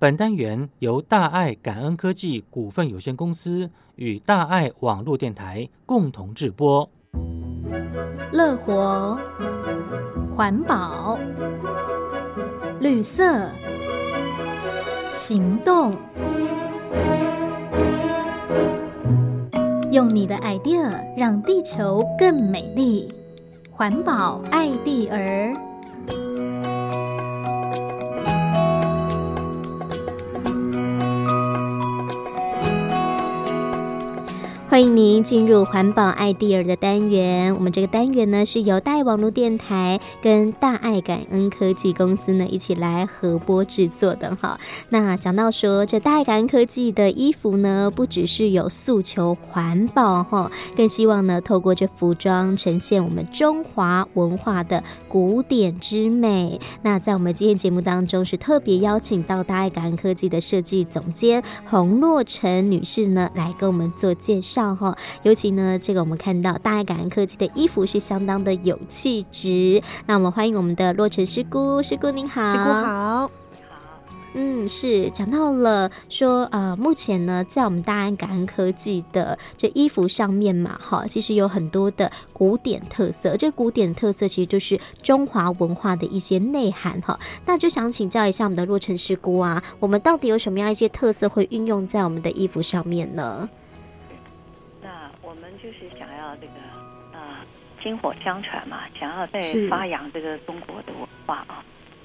本单元由大爱感恩科技股份有限公司与大爱网络电台共同制播。乐活、环保、绿色、行动，用你的 idea 让地球更美丽。环保爱地儿。欢迎您进入环保爱蒂尔的单元。我们这个单元呢，是由大爱网络电台跟大爱感恩科技公司呢一起来合播制作的哈。那讲到说，这大爱感恩科技的衣服呢，不只是有诉求环保哈，更希望呢透过这服装呈现我们中华文化的古典之美。那在我们今天节目当中，是特别邀请到大爱感恩科技的设计总监洪洛成女士呢，来跟我们做介绍。哈，尤其呢，这个我们看到大爱感恩科技的衣服是相当的有气质。那我们欢迎我们的洛城师姑，师姑您好，师姑好。嗯，是讲到了说，呃，目前呢，在我们大安感恩科技的这衣服上面嘛，哈，其实有很多的古典特色。这古典特色其实就是中华文化的一些内涵，哈。那就想请教一下我们的洛城师姑啊，我们到底有什么样一些特色会运用在我们的衣服上面呢？薪火相传嘛，想要再发扬这个中国的文化啊。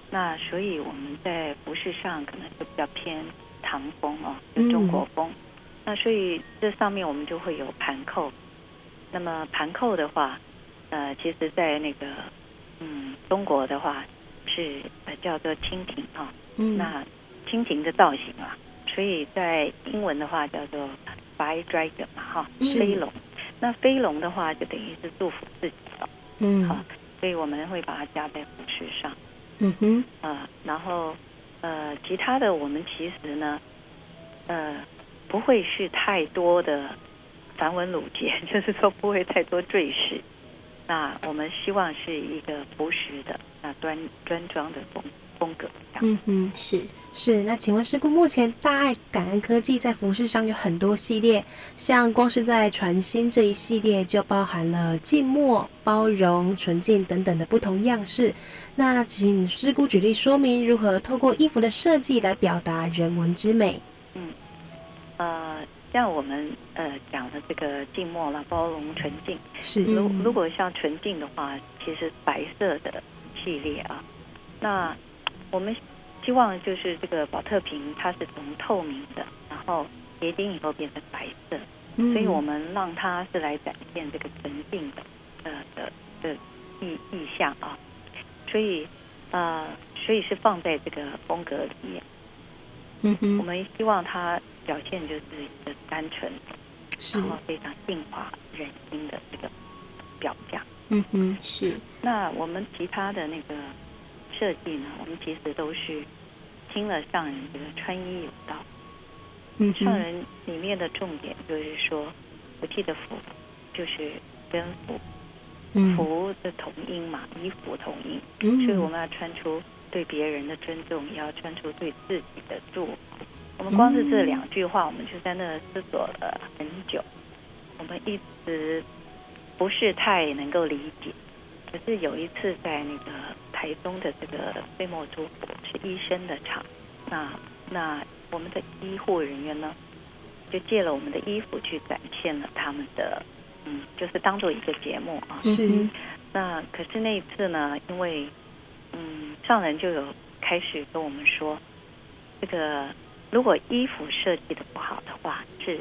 那所以我们在服饰上可能就比较偏唐风啊，就中国风。嗯、那所以这上面我们就会有盘扣。那么盘扣的话，呃，其实在那个嗯中国的话是呃叫做蜻蜓啊。嗯。那蜻蜓的造型啊，所以在英文的话叫做 fly dragon 嘛，哈，飞龙。那飞龙的话，就等于是祝福自己了。嗯，好，所以我们会把它加在服饰上。嗯哼，啊、呃，然后呃，其他的我们其实呢，呃，不会是太多的繁文缛节，就是说不会太多赘事。那我们希望是一个朴实的、那端端庄的风风格。嗯哼，是是。那请问师姑，目前大爱感恩科技在服饰上有很多系列，像光是在传心这一系列就包含了静默、包容、纯净等等的不同样式。那请师姑举例说明如何透过衣服的设计来表达人文之美。嗯，呃，像我们呃讲的这个静默啦、包容、纯净，是。如如果像纯净的话，其实白色的系列啊，那。我们希望就是这个宝特瓶，它是从透明的，然后结晶以后变成白色，嗯、所以我们让它是来展现这个纯净的呃的的意意象啊，所以呃所以是放在这个风格里面，嗯哼，我们希望它表现就是一个单纯，然后非常净化人心的这个表象，嗯哼，是。那我们其他的那个。设计呢，我们其实都是听了上人这个穿衣有道。嗯，上人里面的重点就是说，我记得服就是跟服，服的同音嘛，衣服同音，所以我们要穿出对别人的尊重，也要穿出对自己的祝福。我们光是这两句话，我们就在那思索了很久，我们一直不是太能够理解。可是有一次在那个。台中的这个飞墨租服是医生的厂，那那我们的医护人员呢，就借了我们的衣服去展现了他们的，嗯，就是当做一个节目啊。是。那可是那一次呢，因为嗯，上人就有开始跟我们说，这个如果衣服设计的不好的话，是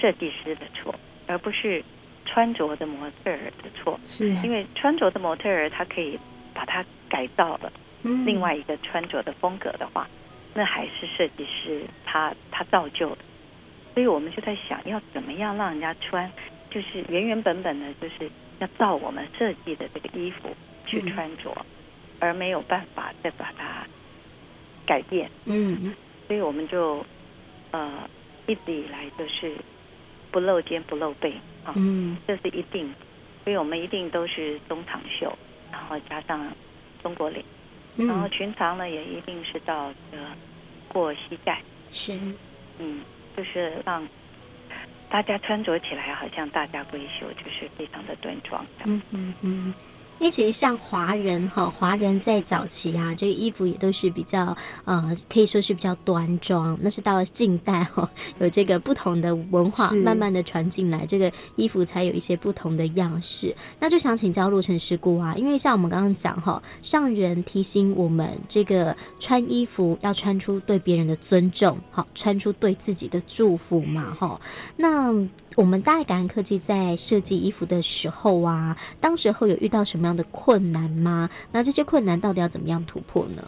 设计师的错，而不是穿着的模特儿的错。是。因为穿着的模特儿他可以把它。改造了另外一个穿着的风格的话，那还是设计师他他造就的，所以我们就在想要怎么样让人家穿，就是原原本本的，就是要照我们设计的这个衣服去穿着，而没有办法再把它改变。嗯，所以我们就呃一直以来就是不露肩不露背啊，嗯，这是一定，所以我们一定都是中长袖，然后加上。中国领，然后裙长呢也一定是到这个过膝盖，是，嗯，就是让大家穿着起来好像大家闺秀，就是非常的端庄。嗯嗯嗯。因为其实像华人哈，华人在早期啊，这个衣服也都是比较呃，可以说是比较端庄。那是到了近代哈，有这个不同的文化慢慢的传进来，这个衣服才有一些不同的样式。那就想请教陆程师姑啊，因为像我们刚刚讲哈，上人提醒我们，这个穿衣服要穿出对别人的尊重，好，穿出对自己的祝福嘛哈。那我们大爱感恩科技在设计衣服的时候啊，当时候有遇到什么样的困难吗？那这些困难到底要怎么样突破呢？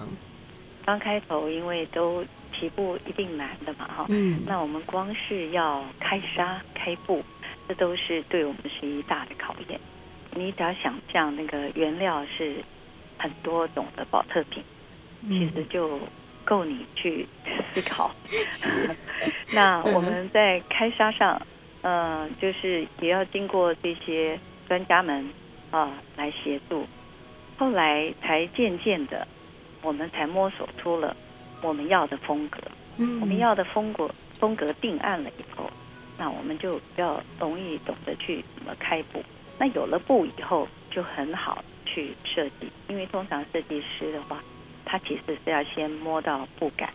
刚开头因为都起步一定难的嘛，哈，嗯，那我们光是要开纱开布，这都是对我们是一大的考验。你只要想象那个原料是很多种的保特瓶，其实就够你去思考。是，那我们在开纱上。嗯、呃，就是也要经过这些专家们啊来协助，后来才渐渐的，我们才摸索出了我们要的风格。嗯，我们要的风格风格定案了以后，那我们就比较容易懂得去怎么开布。那有了布以后，就很好去设计，因为通常设计师的话，他其实是要先摸到布感，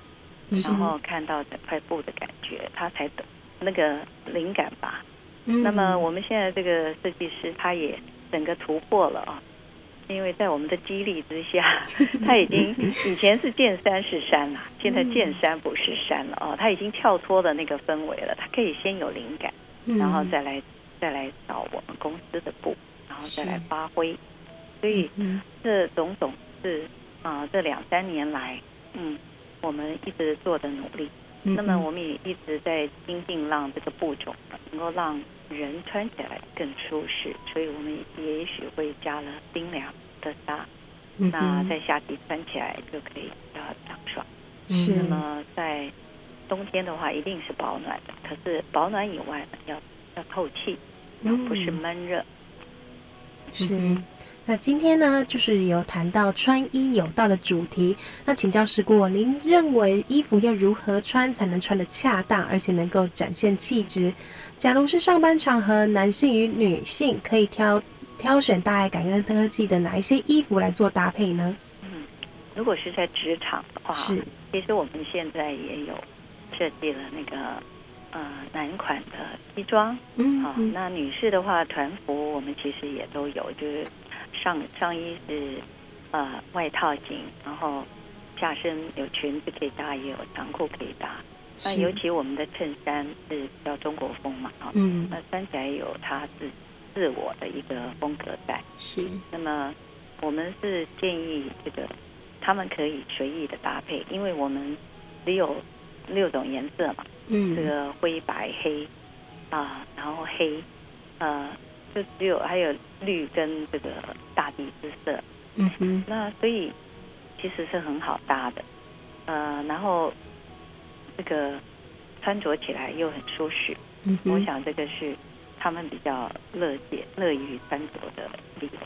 然后看到整块布的感觉，他才懂。那个灵感吧，嗯，那么我们现在这个设计师他也整个突破了啊，因为在我们的激励之下，他已经以前是见山是山了，现在见山不是山了哦，他已经跳脱了那个氛围了，他可以先有灵感，然后再来再来找我们公司的布，然后再来发挥，所以这种种是啊，这两三年来，嗯，我们一直做的努力。那么我们也一直在精进，让这个布种能够让人穿起来更舒适，所以我们也许会加了冰凉的纱，那在夏季穿起来就可以比较凉爽。是。那么在冬天的话，一定是保暖的，可是保暖以外呢，要要透气，要不是闷热。是。那今天呢，就是有谈到穿衣有道的主题。那请教师姑，您认为衣服要如何穿才能穿得恰当，而且能够展现气质？假如是上班场合，男性与女性可以挑挑选大爱感恩科技的哪一些衣服来做搭配呢？嗯，如果是在职场的话，是，其实我们现在也有设计了那个呃男款的西装，嗯，好，那女士的话，团服我们其实也都有，就是。上上衣是呃外套型，然后下身有裙子可以搭，也有长裤可以搭。那尤其我们的衬衫是比较中国风嘛，哈，嗯，那穿起来有它自自我的一个风格在。是。那么我们是建议这个他们可以随意的搭配，因为我们只有六种颜色嘛，嗯，这个灰白黑啊，然后黑，呃。就只有还有绿跟这个大地之色，嗯哼，那所以其实是很好搭的，呃，然后这个穿着起来又很舒适，嗯哼，我想这个是他们比较乐见乐于穿着的理由。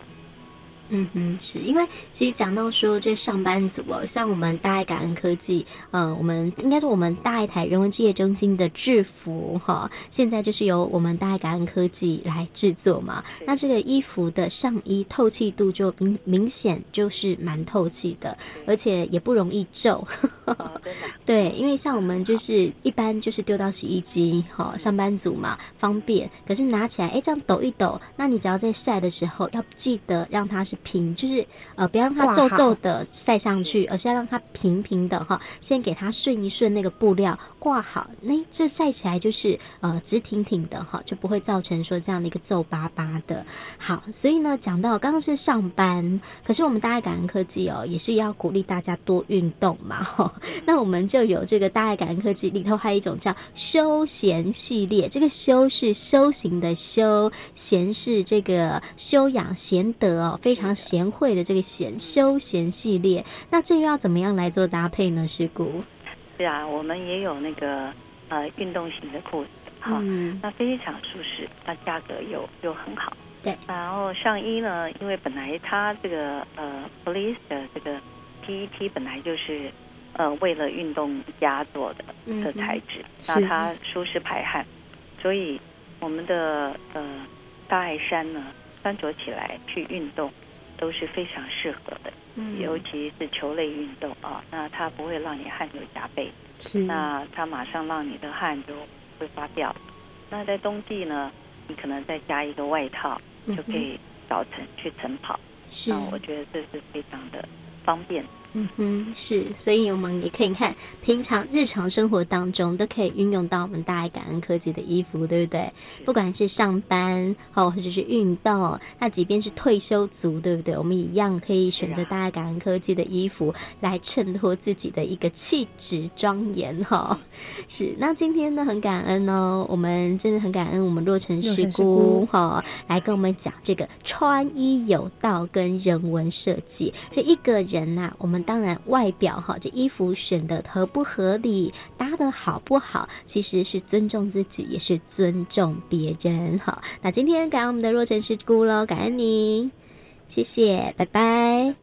嗯哼，是因为其实讲到说这上班族哦，像我们大爱感恩科技，嗯、呃，我们应该说我们大爱台人文职业中心的制服哈，现在就是由我们大爱感恩科技来制作嘛。那这个衣服的上衣透气度就明明显就是蛮透气的，而且也不容易皱。对，因为像我们就是一般就是丢到洗衣机哈，上班族嘛方便，可是拿起来哎这样抖一抖，那你只要在晒的时候要记得让它是。平就是呃，不要让它皱皱的晒上去，而是要让它平平的哈。先给它顺一顺那个布料挂好，那这晒起来就是呃直挺挺的哈，就不会造成说这样的一个皱巴巴的。好，所以呢，讲到刚刚是上班，可是我们大爱感恩科技哦，也是要鼓励大家多运动嘛哈。那我们就有这个大爱感恩科技里头还有一种叫休闲系列，这个休是修行的修，闲是这个修养贤德哦，非常。贤惠的这个闲休闲系列，那这又要怎么样来做搭配呢？师姑，是啊，我们也有那个呃运动型的裤子，哈、嗯，那非常舒适，那价格又又很好，对。然后上衣呢，因为本来它这个呃 police 的这个 PET 本来就是呃为了运动家做的的材质，嗯、那它舒适排汗，所以我们的呃大爱衫呢，穿着起来去运动都是非常适合的，嗯，尤其是球类运动啊，那它不会让你汗流浃背，是，那它马上让你的汗就挥发掉。那在冬季呢，你可能再加一个外套，就可以早晨去晨跑。是，那我觉得这是非常的方便。嗯哼，是，所以我们也可以看，平常日常生活当中都可以运用到我们大爱感恩科技的衣服，对不对？不管是上班哦，或者是运动，那即便是退休族，对不对？我们一样可以选择大爱感恩科技的衣服来衬托自己的一个气质庄严哈。是，那今天呢，很感恩哦，我们真的很感恩我们若成师姑哈，来跟我们讲这个穿衣有道跟人文设计，这一个人呐、啊，我们。当然，外表哈，这衣服选的合不合理，搭的好不好，其实是尊重自己，也是尊重别人哈。那今天感恩我们的若尘师姑喽，感恩你，谢谢，拜拜。